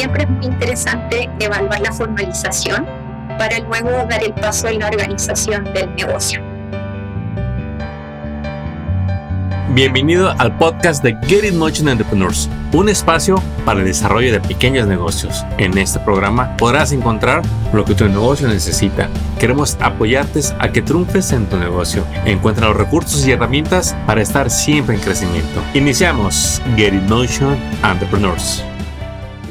siempre es muy interesante evaluar la formalización para luego dar el paso en la organización del negocio. Bienvenido al podcast de Get It Motion Entrepreneurs, un espacio para el desarrollo de pequeños negocios. En este programa podrás encontrar lo que tu negocio necesita. Queremos apoyarte a que triunfes en tu negocio. Encuentra los recursos y herramientas para estar siempre en crecimiento. Iniciamos Get It Motion Entrepreneurs.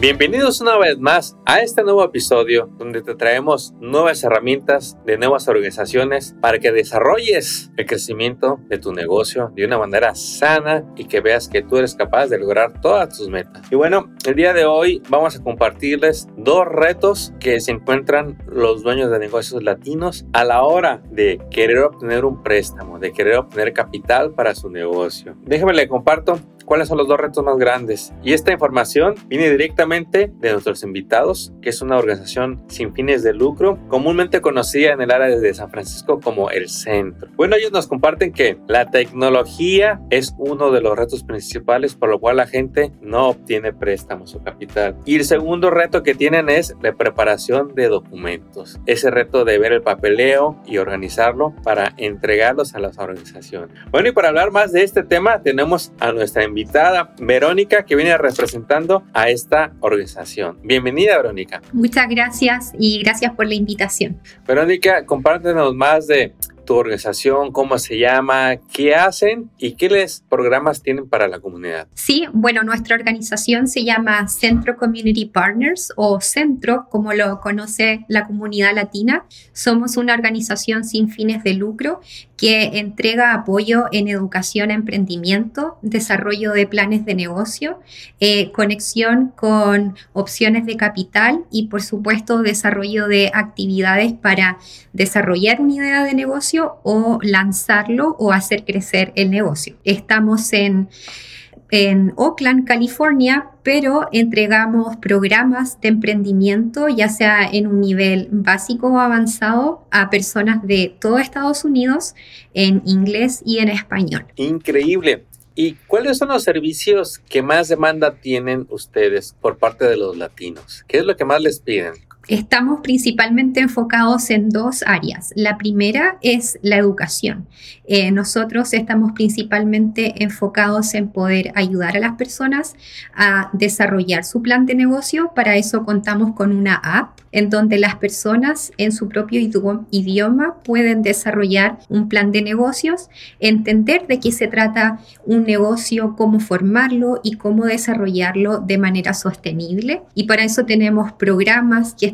Bienvenidos una vez más a este nuevo episodio donde te traemos nuevas herramientas de nuevas organizaciones para que desarrolles el crecimiento de tu negocio de una manera sana y que veas que tú eres capaz de lograr todas tus metas. Y bueno, el día de hoy vamos a compartirles dos retos que se encuentran los dueños de negocios latinos a la hora de querer obtener un préstamo, de querer obtener capital para su negocio. Déjame le comparto cuáles son los dos retos más grandes. Y esta información viene directamente de nuestros invitados, que es una organización sin fines de lucro, comúnmente conocida en el área de San Francisco como el Centro. Bueno, ellos nos comparten que la tecnología es uno de los retos principales por lo cual la gente no obtiene préstamos o capital. Y el segundo reto que tienen es la preparación de documentos. Ese reto de ver el papeleo y organizarlo para entregarlos a las organizaciones. Bueno, y para hablar más de este tema tenemos a nuestra invitada invitada, Verónica, que viene representando a esta organización. Bienvenida, Verónica. Muchas gracias y gracias por la invitación. Verónica, compártenos más de tu organización, cómo se llama, qué hacen y qué les programas tienen para la comunidad. Sí, bueno, nuestra organización se llama Centro Community Partners o Centro, como lo conoce la comunidad latina. Somos una organización sin fines de lucro que entrega apoyo en educación, emprendimiento, desarrollo de planes de negocio, eh, conexión con opciones de capital y por supuesto desarrollo de actividades para desarrollar una idea de negocio o lanzarlo o hacer crecer el negocio. Estamos en, en Oakland, California, pero entregamos programas de emprendimiento, ya sea en un nivel básico o avanzado, a personas de todo Estados Unidos en inglés y en español. Increíble. ¿Y cuáles son los servicios que más demanda tienen ustedes por parte de los latinos? ¿Qué es lo que más les piden? Estamos principalmente enfocados en dos áreas. La primera es la educación. Eh, nosotros estamos principalmente enfocados en poder ayudar a las personas a desarrollar su plan de negocio. Para eso contamos con una app en donde las personas en su propio idioma pueden desarrollar un plan de negocios, entender de qué se trata un negocio, cómo formarlo y cómo desarrollarlo de manera sostenible. Y para eso tenemos programas que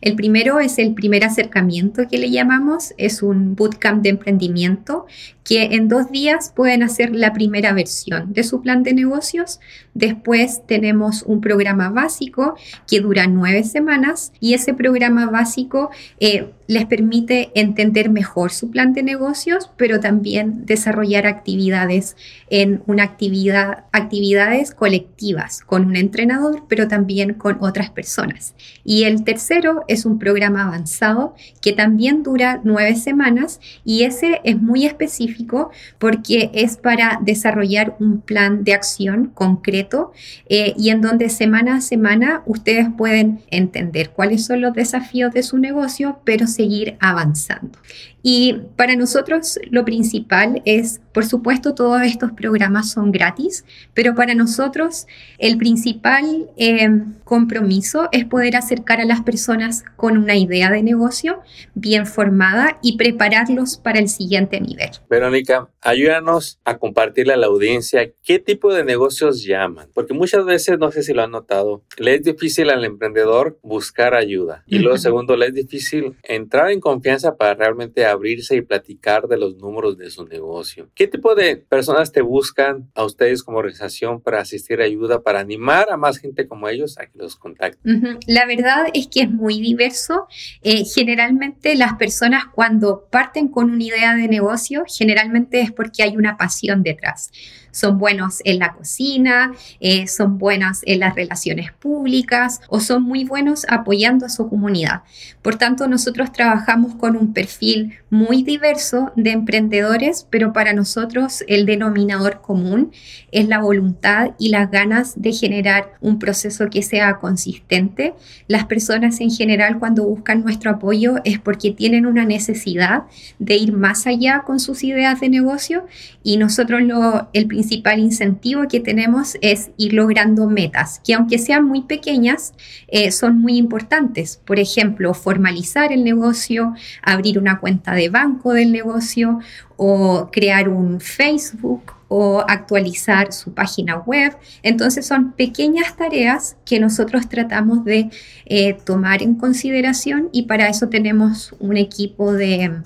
el primero es el primer acercamiento que le llamamos, es un bootcamp de emprendimiento que en dos días pueden hacer la primera versión de su plan de negocios. Después tenemos un programa básico que dura nueve semanas y ese programa básico eh, les permite entender mejor su plan de negocios, pero también desarrollar actividades en una actividad, actividades colectivas con un entrenador, pero también con otras personas. Y el tercero es un programa avanzado que también dura nueve semanas y ese es muy específico porque es para desarrollar un plan de acción concreto eh, y en donde semana a semana ustedes pueden entender cuáles son los desafíos de su negocio, pero seguir avanzando. Y para nosotros lo principal es, por supuesto, todos estos programas son gratis, pero para nosotros el principal eh, compromiso es poder acercar a las personas con una idea de negocio bien formada y prepararlos para el siguiente nivel. Verónica, ayúdanos a compartirle a la audiencia qué tipo de negocios llaman, porque muchas veces, no sé si lo han notado, le es difícil al emprendedor buscar ayuda y luego segundo, le es difícil entrar en confianza para realmente abrirse y platicar de los números de su negocio. ¿Qué tipo de personas te buscan a ustedes como organización para asistir a ayuda, para animar a más gente como ellos a que los contacten? La verdad es que es muy diverso. Eh, generalmente las personas cuando parten con una idea de negocio, generalmente es porque hay una pasión detrás. Son buenos en la cocina, eh, son buenas en las relaciones públicas o son muy buenos apoyando a su comunidad. Por tanto, nosotros trabajamos con un perfil muy diverso de emprendedores, pero para nosotros el denominador común es la voluntad y las ganas de generar un proceso que sea consistente. Las personas en general cuando buscan nuestro apoyo es porque tienen una necesidad de ir más allá con sus ideas de negocio y nosotros lo, el principal incentivo que tenemos es ir logrando metas que aunque sean muy pequeñas eh, son muy importantes. Por ejemplo, formalizar el negocio, abrir una cuenta de banco del negocio o crear un Facebook o actualizar su página web. Entonces son pequeñas tareas que nosotros tratamos de eh, tomar en consideración y para eso tenemos un equipo de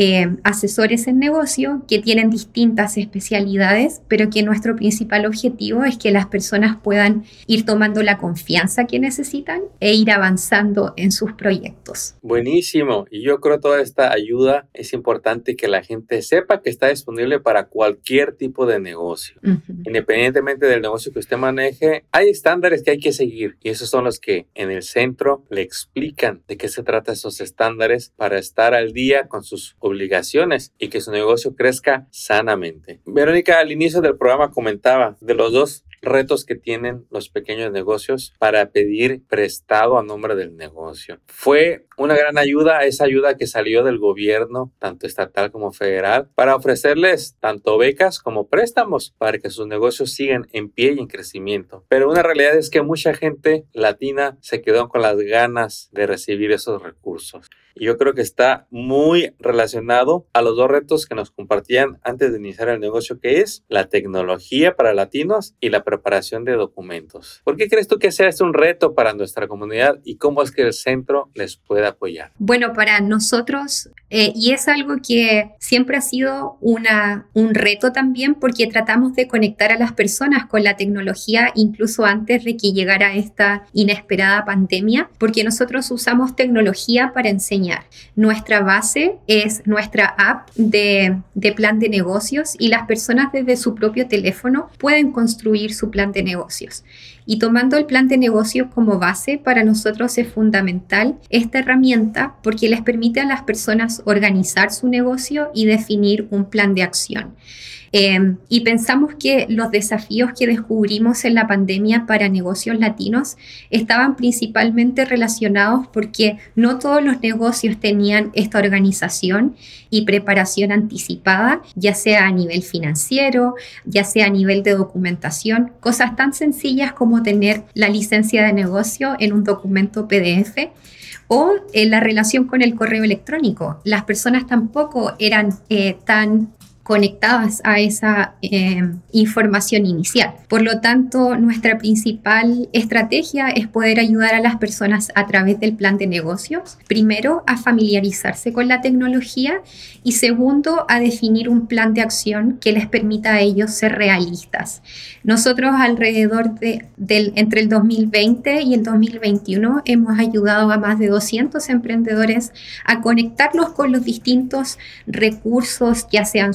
eh, asesores en negocio que tienen distintas especialidades, pero que nuestro principal objetivo es que las personas puedan ir tomando la confianza que necesitan e ir avanzando en sus proyectos. Buenísimo. Y yo creo toda esta ayuda es importante que la gente sepa que está disponible para cualquier tipo de negocio. Independientemente del negocio que usted maneje, hay estándares que hay que seguir y esos son los que en el centro le explican de qué se trata esos estándares para estar al día con sus obligaciones y que su negocio crezca sanamente. Verónica al inicio del programa comentaba de los dos retos que tienen los pequeños negocios para pedir prestado a nombre del negocio. Fue una gran ayuda esa ayuda que salió del gobierno, tanto estatal como federal, para ofrecerles tanto becas como préstamos para que sus negocios sigan en pie y en crecimiento. Pero una realidad es que mucha gente latina se quedó con las ganas de recibir esos recursos. Y yo creo que está muy relacionado a los dos retos que nos compartían antes de iniciar el negocio, que es la tecnología para latinos y la preparación de documentos. ¿Por qué crees tú que sea este un reto para nuestra comunidad y cómo es que el centro les puede apoyar? Bueno, para nosotros, eh, y es algo que siempre ha sido una, un reto también porque tratamos de conectar a las personas con la tecnología incluso antes de que llegara esta inesperada pandemia, porque nosotros usamos tecnología para enseñar. Nuestra base es nuestra app de, de plan de negocios y las personas desde su propio teléfono pueden construir su plan de negocios. Y tomando el plan de negocios como base, para nosotros es fundamental esta herramienta porque les permite a las personas organizar su negocio y definir un plan de acción. Em, y pensamos que los desafíos que descubrimos en la pandemia para negocios latinos estaban principalmente relacionados porque no todos los negocios tenían esta organización y preparación anticipada, ya sea a nivel financiero, ya sea a nivel de documentación, cosas tan sencillas como tener la licencia de negocio en un documento PDF o en la relación con el correo electrónico. Las personas tampoco eran eh, tan conectadas a esa eh, información inicial. Por lo tanto, nuestra principal estrategia es poder ayudar a las personas a través del plan de negocios, primero a familiarizarse con la tecnología y segundo a definir un plan de acción que les permita a ellos ser realistas. Nosotros alrededor de, del, entre el 2020 y el 2021 hemos ayudado a más de 200 emprendedores a conectarlos con los distintos recursos, ya sean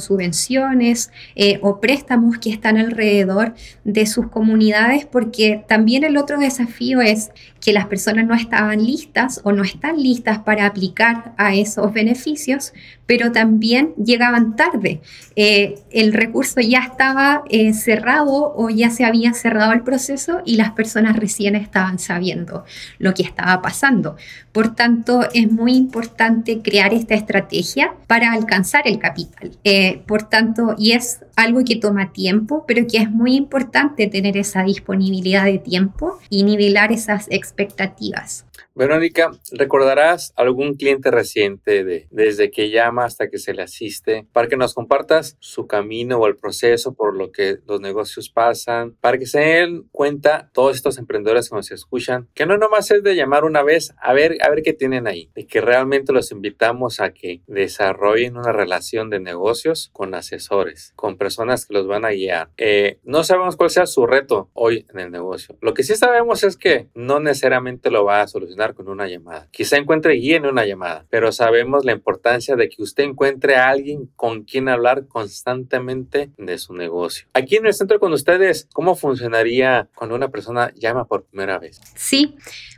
eh, o préstamos que están alrededor de sus comunidades, porque también el otro desafío es que las personas no estaban listas o no están listas para aplicar a esos beneficios, pero también llegaban tarde. Eh, el recurso ya estaba eh, cerrado o ya se había cerrado el proceso y las personas recién estaban sabiendo lo que estaba pasando. Por tanto, es muy importante crear esta estrategia para alcanzar el capital. Eh, por tanto, y es algo que toma tiempo, pero que es muy importante tener esa disponibilidad de tiempo y nivelar esas expectativas expectativas. Verónica, ¿recordarás algún cliente reciente de, desde que llama hasta que se le asiste para que nos compartas su camino o el proceso por lo que los negocios pasan, para que se den cuenta todos estos emprendedores que nos escuchan, que no nomás es de llamar una vez a ver, a ver qué tienen ahí, de que realmente los invitamos a que desarrollen una relación de negocios con asesores, con personas que los van a guiar. Eh, no sabemos cuál sea su reto hoy en el negocio. Lo que sí sabemos es que no necesariamente lo va a solucionar solucionar con una llamada. Quizá encuentre guía en una llamada, pero sabemos la importancia de que usted encuentre a alguien con quien hablar constantemente de su negocio. Aquí en el centro con ustedes, ¿cómo funcionaría cuando una persona llama por primera vez? Sí,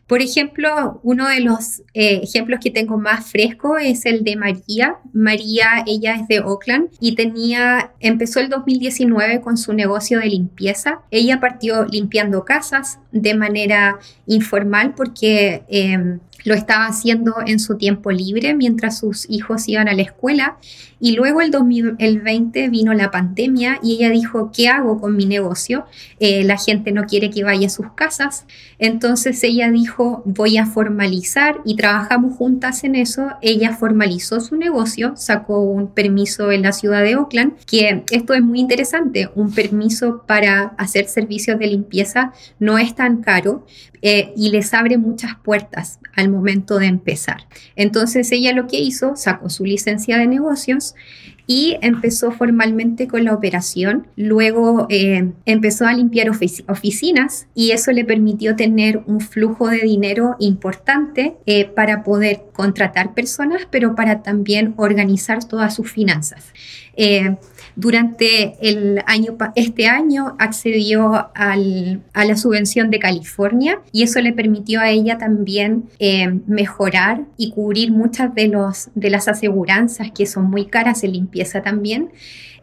por ejemplo, uno de los eh, ejemplos que tengo más fresco es el de María. María, ella es de Oakland y tenía, empezó el 2019 con su negocio de limpieza. Ella partió limpiando casas de manera informal porque em, lo estaba haciendo en su tiempo libre mientras sus hijos iban a la escuela y luego el 2020 vino la pandemia y ella dijo, ¿qué hago con mi negocio? Eh, la gente no quiere que vaya a sus casas. Entonces ella dijo, voy a formalizar y trabajamos juntas en eso. Ella formalizó su negocio, sacó un permiso en la ciudad de Oakland, que esto es muy interesante. Un permiso para hacer servicios de limpieza no es tan caro eh, y les abre muchas puertas al momento de empezar. Entonces ella lo que hizo, sacó su licencia de negocios y empezó formalmente con la operación. Luego eh, empezó a limpiar oficinas y eso le permitió tener un flujo de dinero importante eh, para poder contratar personas, pero para también organizar todas sus finanzas. Eh, durante el año, este año accedió a la subvención de California y eso le permitió a ella también eh, mejorar y cubrir muchas de, de las aseguranzas que son muy caras en limpieza también.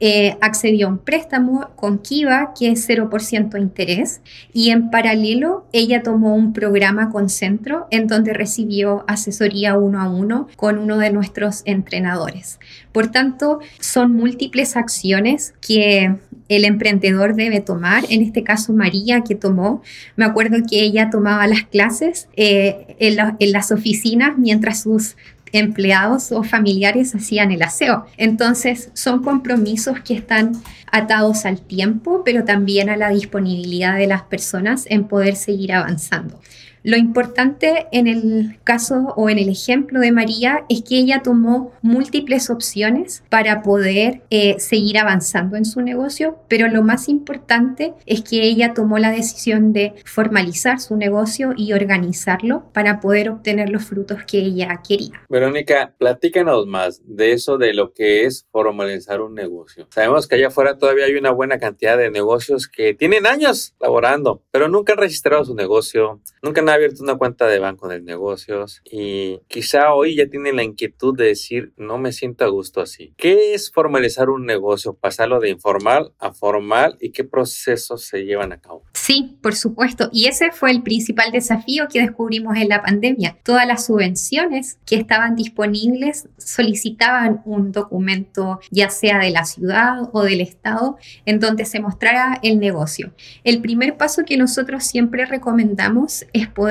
Eh, accedió a un préstamo con Kiva que es 0% interés y en paralelo ella tomó un programa con Centro en donde recibió asesoría uno a uno con uno de nuestros entrenadores. Por tanto, son múltiples acciones que el emprendedor debe tomar. En este caso, María, que tomó, me acuerdo que ella tomaba las clases eh, en las oficinas mientras sus empleados o familiares hacían el aseo. Entonces son compromisos que están atados al tiempo, pero también a la disponibilidad de las personas en poder seguir avanzando. Lo importante en el caso o en el ejemplo de María es que ella tomó múltiples opciones para poder eh, seguir avanzando en su negocio, pero lo más importante es que ella tomó la decisión de formalizar su negocio y organizarlo para poder obtener los frutos que ella quería. Verónica, platícanos más de eso de lo que es formalizar un negocio. Sabemos que allá afuera todavía hay una buena cantidad de negocios que tienen años laborando, pero nunca han registrado su negocio, nunca han abierto una cuenta de banco de negocios y quizá hoy ya tienen la inquietud de decir, no me siento a gusto así. ¿Qué es formalizar un negocio? Pasarlo de informal a formal y qué procesos se llevan a cabo. Sí, por supuesto. Y ese fue el principal desafío que descubrimos en la pandemia. Todas las subvenciones que estaban disponibles solicitaban un documento, ya sea de la ciudad o del Estado, en donde se mostrara el negocio. El primer paso que nosotros siempre recomendamos es poder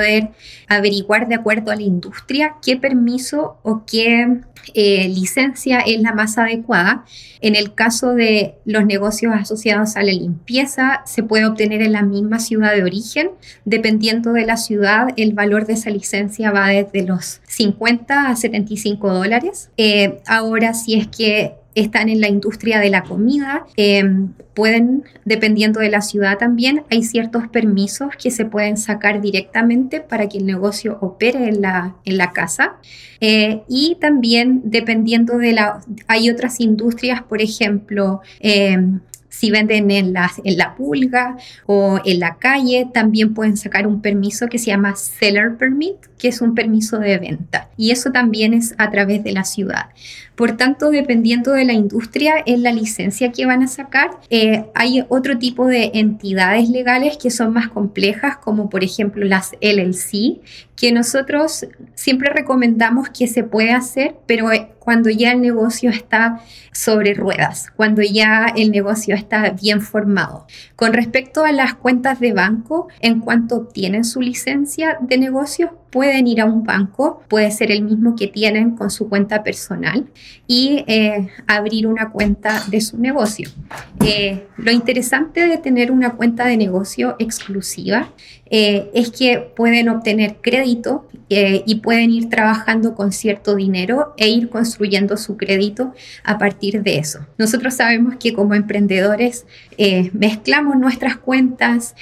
averiguar de acuerdo a la industria qué permiso o qué eh, licencia es la más adecuada. En el caso de los negocios asociados a la limpieza, se puede obtener en la misma ciudad de origen. Dependiendo de la ciudad, el valor de esa licencia va desde los 50 a 75 dólares. Eh, ahora, si es que están en la industria de la comida, em, pueden, dependiendo de la ciudad también, hay ciertos permisos que se pueden sacar directamente para que el negocio opere en la, en la casa. Eh, y también dependiendo de la, hay otras industrias, por ejemplo, em, si venden en la, pulga o en la calle, también pueden sacar un permiso que se llama Seller Permit, que es un permiso de venta. Y eso también es a través de la ciudad. Por tanto, dependiendo de la industria, en la licencia que van a sacar, eh, hay otro tipo de entidades legales que son más complejas, como por ejemplo las LLC, que nosotros siempre recomendamos que se puede hacer, pero eh, cuando ya el negocio está sobre ruedas, cuando ya el negocio está bien formado. Con respecto a las cuentas de banco, en cuanto obtienen su licencia de negocio, pueden ir a un banco, puede ser el mismo que tienen con su cuenta personal y eh, abrir una cuenta de su negocio. Eh, lo interesante de tener una cuenta de negocio exclusiva eh, es que pueden obtener crédito y pueden ir trabajando con cierto dinero e ir construyendo su crédito a partir de eso. Nosotros sabemos que como emprendedores mezclamos nuestras cuentas,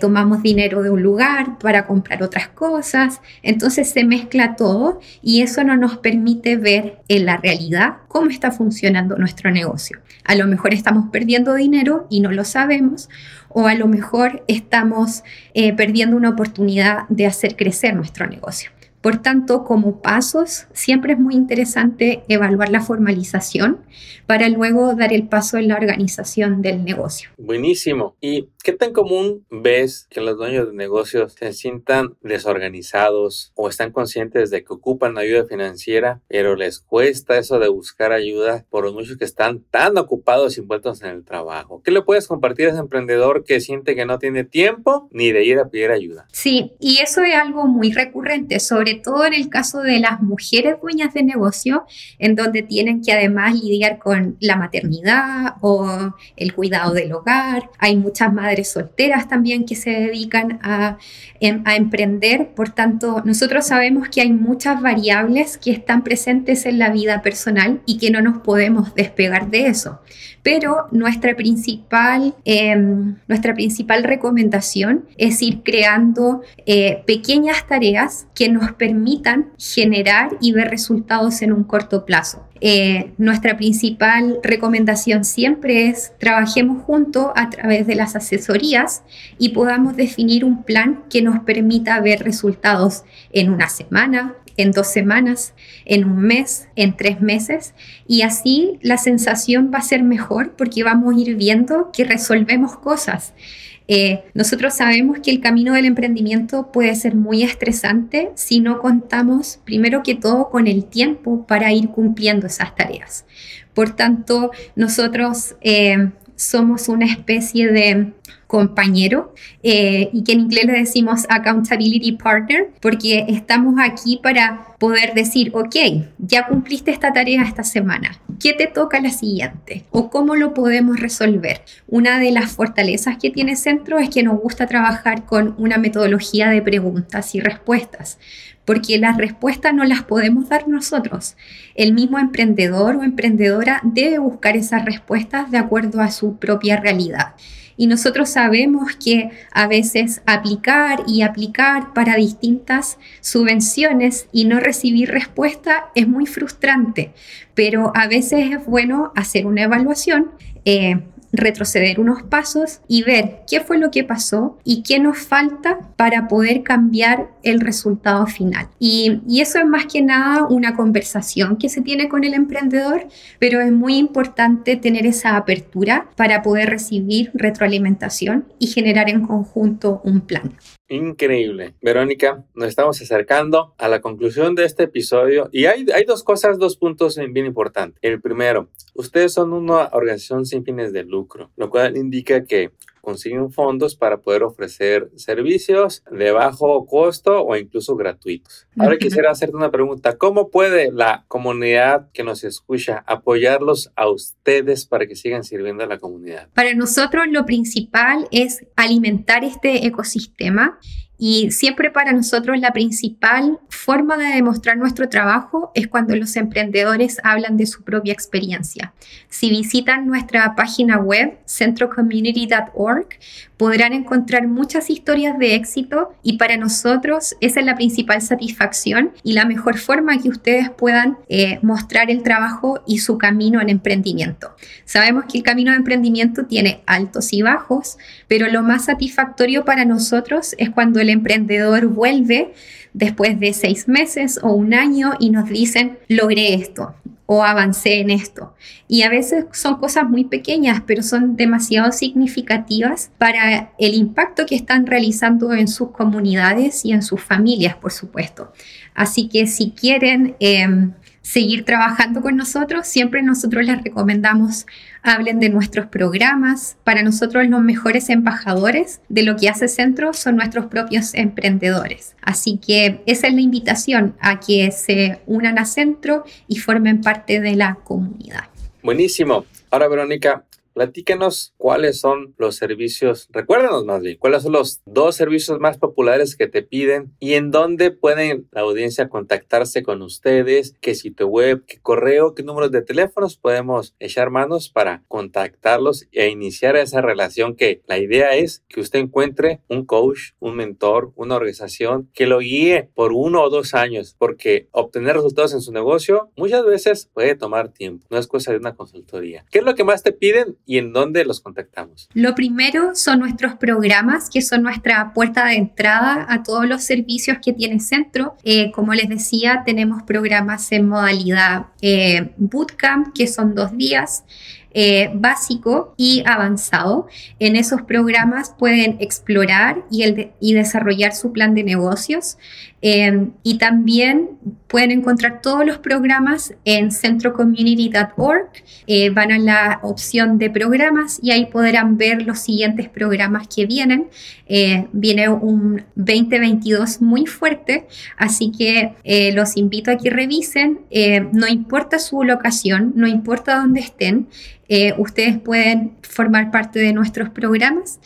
tomamos dinero de un lugar para comprar otras cosas, entonces se mezcla todo y eso no nos permite ver en la realidad cómo está funcionando nuestro negocio. A lo mejor estamos perdiendo dinero y no lo sabemos o a lo mejor estamos eh, perdiendo una oportunidad de hacer crecer nuestro negocio. Por tanto, como pasos, siempre es muy interesante evaluar la formalización para luego dar el paso en la organización del negocio. Buenísimo. ¿Y qué tan común ves que los dueños de negocios se sientan desorganizados o están conscientes de que ocupan ayuda financiera, pero les cuesta eso de buscar ayuda por los muchos que están tan ocupados y envueltos en el trabajo? ¿Qué le puedes compartir a ese emprendedor que siente que no tiene tiempo ni de ir a pedir ayuda? Sí, y eso es algo muy recurrente, sobre todo en el caso de las mujeres dueñas de negocio, en donde tienen que además lidiar con la maternidad o el cuidado del hogar. Hay muchas madres solteras también que se dedican a, em, a emprender. Por tanto, nosotros sabemos que hay muchas variables que están presentes en la vida personal y que no nos podemos despegar de eso pero nuestra principal, em, nuestra principal recomendación es ir creando eh, pequeñas tareas que nos permitan generar y ver resultados en un corto plazo. Eh, nuestra principal recomendación siempre es trabajemos juntos a través de las asesorías y podamos definir un plan que nos permita ver resultados en una semana, en dos semanas, en un mes, en tres meses. Y así la sensación va a ser mejor porque vamos a ir viendo que resolvemos cosas. Eh, nosotros sabemos que el camino del emprendimiento puede ser muy estresante si no contamos, primero que todo, con el tiempo para ir cumpliendo esas tareas. Por tanto, nosotros eh, somos una especie de compañero eh, y que en inglés le decimos accountability partner porque estamos aquí para poder decir, ok, ya cumpliste esta tarea esta semana, ¿qué te toca la siguiente? ¿O cómo lo podemos resolver? Una de las fortalezas que tiene Centro es que nos gusta trabajar con una metodología de preguntas y respuestas porque las respuestas no las podemos dar nosotros. El mismo emprendedor o emprendedora debe buscar esas respuestas de acuerdo a su propia realidad. Y nosotros sabemos que a veces aplicar y aplicar para distintas subvenciones y no recibir respuesta es muy frustrante, pero a veces es bueno hacer una evaluación. Eh, retroceder unos pasos y ver qué fue lo que pasó y qué nos falta para poder cambiar el resultado final. Y, eso es más que nada una conversación que se tiene con el emprendedor, pero es muy importante tener esa apertura para poder recibir retroalimentación y generar en conjunto un plan. Increíble. Verónica, nos estamos acercando a la conclusión de este episodio y hay, hay dos cosas, dos puntos bien importantes. El primero, ustedes son una organización sin fines de lucro, lo cual indica que consiguen fondos para poder ofrecer servicios de bajo costo o incluso gratuitos. Ahora quisiera hacerte una pregunta. ¿Cómo puede la comunidad que nos escucha apoyarlos a ustedes para que sigan sirviendo a la comunidad? Para nosotros lo principal es alimentar este ecosistema y siempre para nosotros la principal forma de demostrar nuestro trabajo es cuando los emprendedores hablan de su propia experiencia. Si visitan nuestra página web centrocommunity.org, podrán encontrar muchas historias de éxito y para nosotros esa es la principal satisfacción y la mejor forma que ustedes puedan eh, mostrar el trabajo y su camino en emprendimiento. Sabemos que el camino de emprendimiento tiene altos y bajos, pero lo más satisfactorio para nosotros es cuando el emprendedor vuelve después de seis meses o un año y nos dicen, logré esto, o avancé en esto. Y a veces son cosas muy pequeñas, pero son demasiado significativas para el impacto que están realizando en sus comunidades y en sus familias, por supuesto. Así que si quieren em, seguir trabajando con nosotros, siempre nosotros les recomendamos hablen de nuestros programas. Para nosotros los mejores embajadores de lo que hace Centro son nuestros propios emprendedores. Así que esa es la invitación a que se unan a Centro y formen parte de la comunidad. Buenísimo. Ahora, Verónica, platícanos cuáles son los servicios, recuérdanos más bien, cuáles son los dos servicios más populares que te piden y en dónde pueden la audiencia contactarse con ustedes, qué sitio web, qué correo, qué números de teléfonos podemos echar manos para contactarlos e iniciar esa relación que la idea es que usted encuentre un coach, un mentor, una organización que lo guíe por uno o dos años, porque obtener resultados en su negocio muchas veces puede tomar tiempo, no es cosa de una consultoría. ¿Qué es lo que más te piden y en dónde los contactamos? Lo primero son nuestros programas, que son nuestra puerta de entrada a todos los servicios que tiene Centro. Eh, como les decía, tenemos programas en modalidad eh, bootcamp, que son dos días. Eh, básico y avanzado. En esos programas pueden explorar y, desarrollar su plan de negocios. Em, y también pueden encontrar todos los programas en centrocommunity.org. Eh, van a la opción de programas y ahí podrán ver los siguientes programas que vienen. Eh, viene un 2022 muy fuerte, así que eh, los invito a que revisen. no importa su locación, no importa dónde estén, ustedes pueden formar parte de nuestros programas.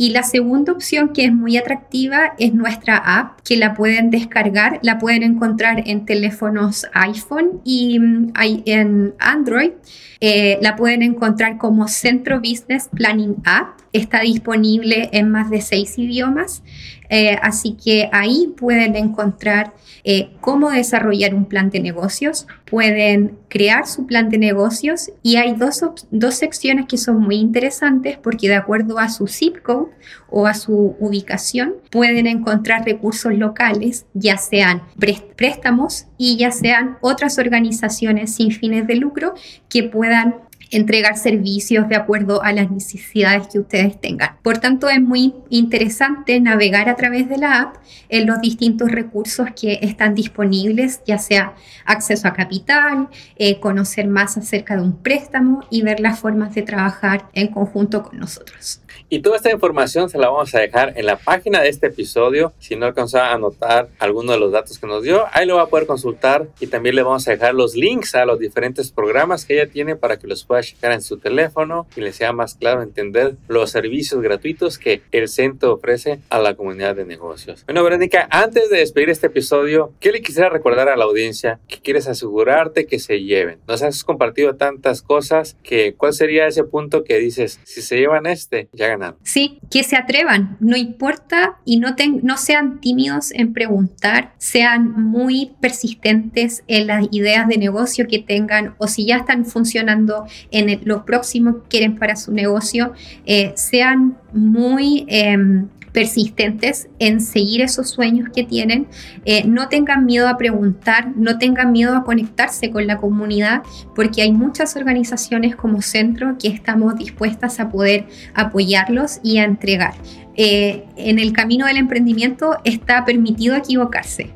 Y la segunda opción que es muy atractiva es nuestra app, que la pueden descargar, la pueden encontrar en teléfonos iPhone y mm, en Android. Eh, la pueden encontrar como Centro Business Planning App. Está disponible en más de seis idiomas. Eh, así que ahí pueden encontrar eh, cómo desarrollar un plan de negocios, pueden crear su plan de negocios y hay dos, dos secciones que son muy interesantes porque de acuerdo a su zip code o a su ubicación pueden encontrar recursos locales, ya sean préstamos y ya sean otras organizaciones sin fines de lucro que puedan entregar servicios de acuerdo a las necesidades que ustedes tengan. Por tanto, es muy interesante navegar a través de la app en los distintos recursos que están disponibles, ya sea acceso a capital, eh, conocer más acerca de un préstamo y ver las formas de trabajar en conjunto con nosotros. Y toda esta información se la vamos a dejar en la página de este episodio. Si no alcanzó a anotar alguno de los datos que nos dio, ahí lo va a poder consultar y también le vamos a dejar los links a los diferentes programas que ella tiene para que los pueda checar en su teléfono y le sea más claro entender los servicios gratuitos que el centro ofrece a la comunidad de negocios. Bueno, Verónica, antes de despedir este episodio, ¿qué le quisiera recordar a la audiencia que quieres asegurarte que se lleven? Nos has compartido tantas cosas que ¿cuál sería ese punto que dices, si se llevan este, ya ganaron? Sí, que se atrevan, no importa y no, no sean tímidos en preguntar, sean muy persistentes en las ideas de negocio que tengan o si ya están funcionando en lo próximo que quieren para su negocio, eh, sean muy em, persistentes en seguir esos sueños que tienen, eh, no tengan miedo a preguntar, no tengan miedo a conectarse con la comunidad, porque hay muchas organizaciones como centro que estamos dispuestas a poder apoyarlos y a entregar. Eh, en el camino del emprendimiento está permitido equivocarse.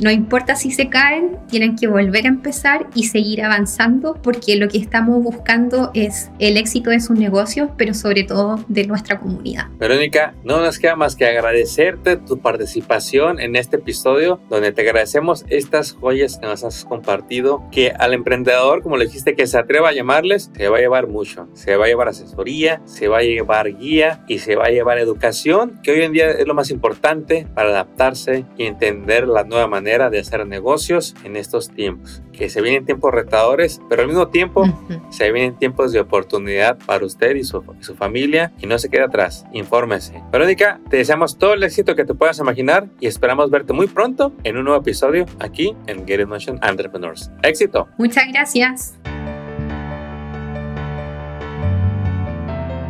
No importa si se caen, tienen que volver a empezar y seguir avanzando porque lo que estamos buscando es el éxito de sus negocios, pero sobre todo de nuestra comunidad. Verónica, no nos queda más que agradecerte tu participación en este episodio donde te agradecemos estas joyas que nos has compartido, que al emprendedor, como le dijiste, que se atreva a llamarles, se va a llevar mucho. Se va a llevar asesoría, se va a llevar guía y se va a llevar educación, que hoy en día es lo más importante para adaptarse y entender la nueva manera de hacer negocios en estos tiempos. Que se vienen tiempos retadores, pero al mismo tiempo se vienen tiempos de oportunidad para usted y su, su familia y no se quede atrás. Infórmese. Verónica, te deseamos todo el éxito que te puedas imaginar y esperamos verte muy pronto en un nuevo episodio aquí en Get It Motion Entrepreneurs. Éxito. Muchas gracias.